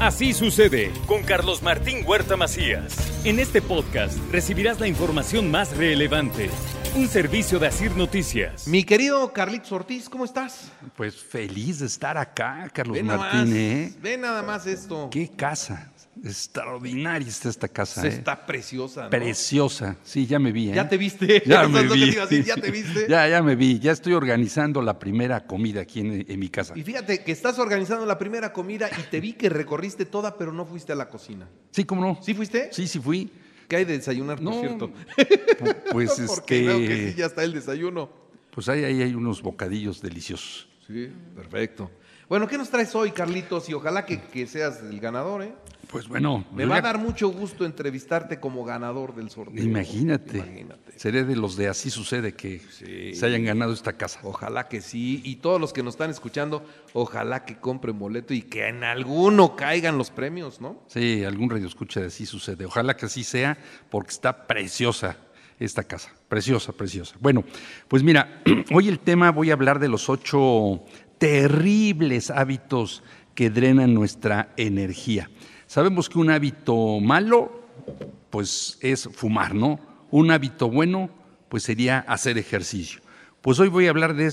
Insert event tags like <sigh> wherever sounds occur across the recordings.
Así sucede con Carlos Martín Huerta Macías. En este podcast recibirás la información más relevante. Un servicio de Asir Noticias. Mi querido Carlitos Ortiz, ¿cómo estás? Pues feliz de estar acá, Carlos nada Martín. más, ¿eh? ve nada más esto. Qué casa. Extraordinaria está esta casa. Se ¿eh? Está preciosa, ¿no? Preciosa. Sí, ya me vi. ¿eh? ¿Ya te viste? <laughs> Ya <laughs> me es que vi. te ¿Ya te viste? <laughs> ya, ya me vi. Ya estoy organizando la primera comida aquí en, en mi casa. Y fíjate que estás organizando la primera comida y te vi que recorriste toda, pero no fuiste a la cocina. Sí, ¿cómo no? ¿Sí fuiste? Sí, sí fui. ¿Qué hay de desayunar, por No, cierto? pu- Pues Porque veo que este. sí, ya está el desayuno. Pues ahí, ahí hay unos bocadillos deliciosos. Sí, perfecto. Bueno, ¿qué nos traes hoy, Carlitos? Y ojalá que, que seas el ganador, ¿eh? Pues bueno. Me va a dar mucho gusto entrevistarte como ganador del sorteo. Imagínate. Imagínate. Seré de los de así sucede que Sí. se hayan ganado esta casa. Ojalá que sí. Y todos los que nos están escuchando, ojalá que compren boleto y que en alguno caigan los premios, ¿no? Sí, algún radio escucha de así sucede. Ojalá que así sea, porque está preciosa esta casa. Preciosa, preciosa. Bueno, pues mira, <clears throat> hoy el tema voy a hablar de los ocho terribles hábitos que drenan nuestra energía. Sabemos que un hábito malo, pues es fumar, ¿no? Un hábito bueno, pues sería hacer ejercicio. Pues hoy voy a hablar de,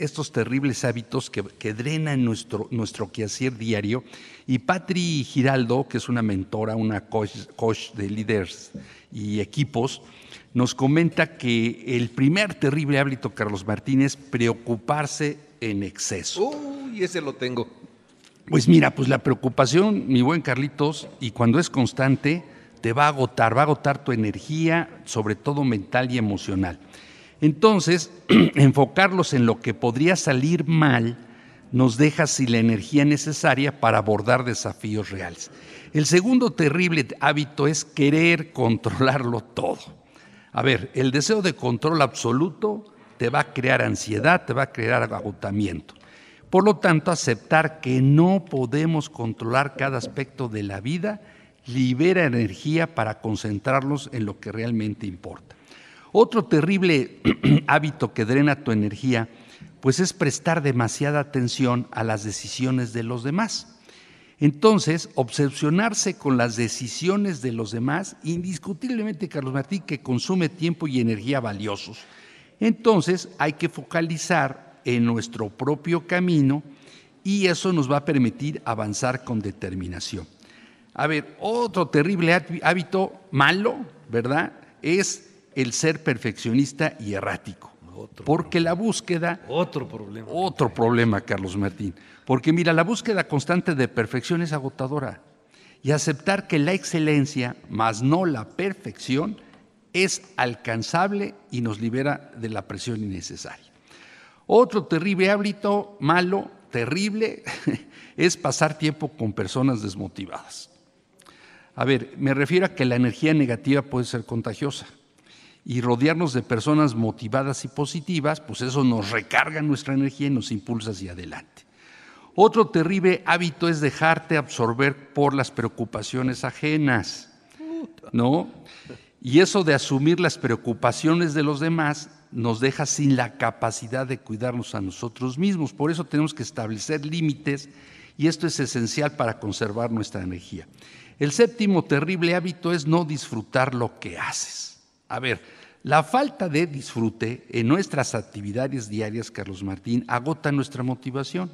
estos terribles hábitos que, que drenan nuestro, nuestro quehacer diario. Y Patri Giraldo, que es una mentora, una coach, coach de líderes y equipos, nos comenta que el primer terrible hábito, Carlos Martínez, preocuparse en exceso. Uy, ese lo tengo. Pues mira, pues la preocupación, mi buen Carlitos, y cuando es constante, te va a agotar, va a agotar tu energía, sobre todo mental y emocional. Entonces, <clears throat> enfocarlos en lo que podría salir mal nos deja sin la energía necesaria para abordar desafíos reales. El segundo terrible hábito es querer controlarlo todo. A ver, el deseo de control absoluto te va a crear ansiedad, te va a crear agotamiento. Por lo tanto, aceptar que no podemos controlar cada aspecto de la vida libera energía para concentrarnos en lo que realmente importa. Otro terrible <clears throat> hábito que drena tu energía, pues es prestar demasiada atención a las decisiones de los demás. Entonces, obsesionarse con las decisiones de los demás, indiscutiblemente, Carlos Martín, que consume tiempo y energía valiosos. Entonces, hay que focalizar en nuestro propio camino y eso nos va a permitir avanzar con determinación. A ver, otro terrible há- hábito malo, ¿verdad? Es el ser perfeccionista y errático. Porque la búsqueda Otro problema. otro problema, Carlos Martín. Porque mira, la búsqueda constante de perfección es agotadora. Y aceptar que la excelencia, más no la perfección, es alcanzable y nos libera de la presión innecesaria. Otro terrible hábito, malo, terrible, <laughs> es pasar tiempo con personas desmotivadas. A ver, me refiero a que la energía negativa puede ser contagiosa y rodearnos de personas motivadas y positivas, pues eso nos recarga nuestra energía y nos impulsa hacia adelante. Otro terrible hábito es dejarte absorber por las preocupaciones ajenas, ¿no? Y eso de asumir las preocupaciones de los demás nos deja sin la capacidad de cuidarnos a nosotros mismos. Por eso tenemos que establecer límites y esto es esencial para conservar nuestra energía. El séptimo terrible hábito es no disfrutar lo que haces. A ver, la falta de disfrute en nuestras actividades diarias, Carlos Martín, agota nuestra motivación.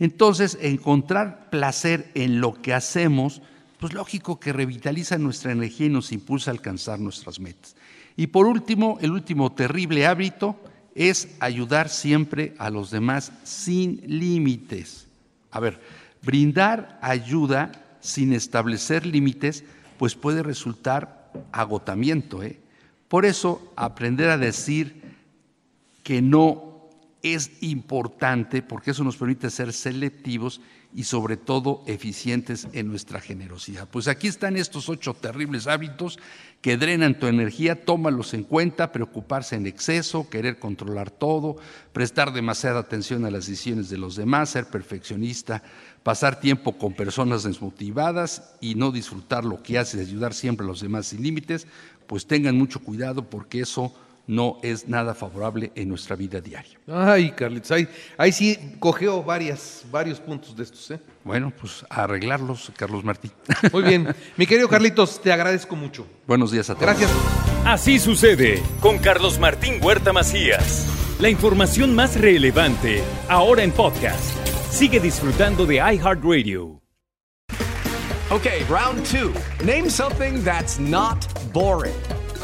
Entonces, encontrar placer en lo que hacemos, pues lógico que revitaliza nuestra energía y nos impulsa a alcanzar nuestras metas. Y por último, el último terrible hábito es ayudar siempre a los demás sin límites. A ver, brindar ayuda sin establecer límites, pues puede resultar agotamiento. ¿eh? Por eso, aprender a decir que no es importante porque eso nos permite ser selectivos y sobre todo eficientes en nuestra generosidad. Pues aquí están estos ocho terribles hábitos que drenan tu energía, tómalos en cuenta, preocuparse en exceso, querer controlar todo, prestar demasiada atención a las decisiones de los demás, ser perfeccionista, pasar tiempo con personas desmotivadas y no disfrutar lo que haces, ayudar siempre a los demás sin límites, pues tengan mucho cuidado porque eso no es nada favorable en nuestra vida diaria. Ay, Carlitos, ahí, ahí sí cogeo varias, varios puntos de estos. ¿eh? Bueno, pues a arreglarlos, Carlos Martín. Muy bien. <laughs> Mi querido Carlitos, te agradezco mucho. Buenos días a todos. Gracias. Así sucede con Carlos Martín Huerta Macías. La información más relevante ahora en podcast. Sigue disfrutando de iHeartRadio. Okay, round two. Name something that's not boring.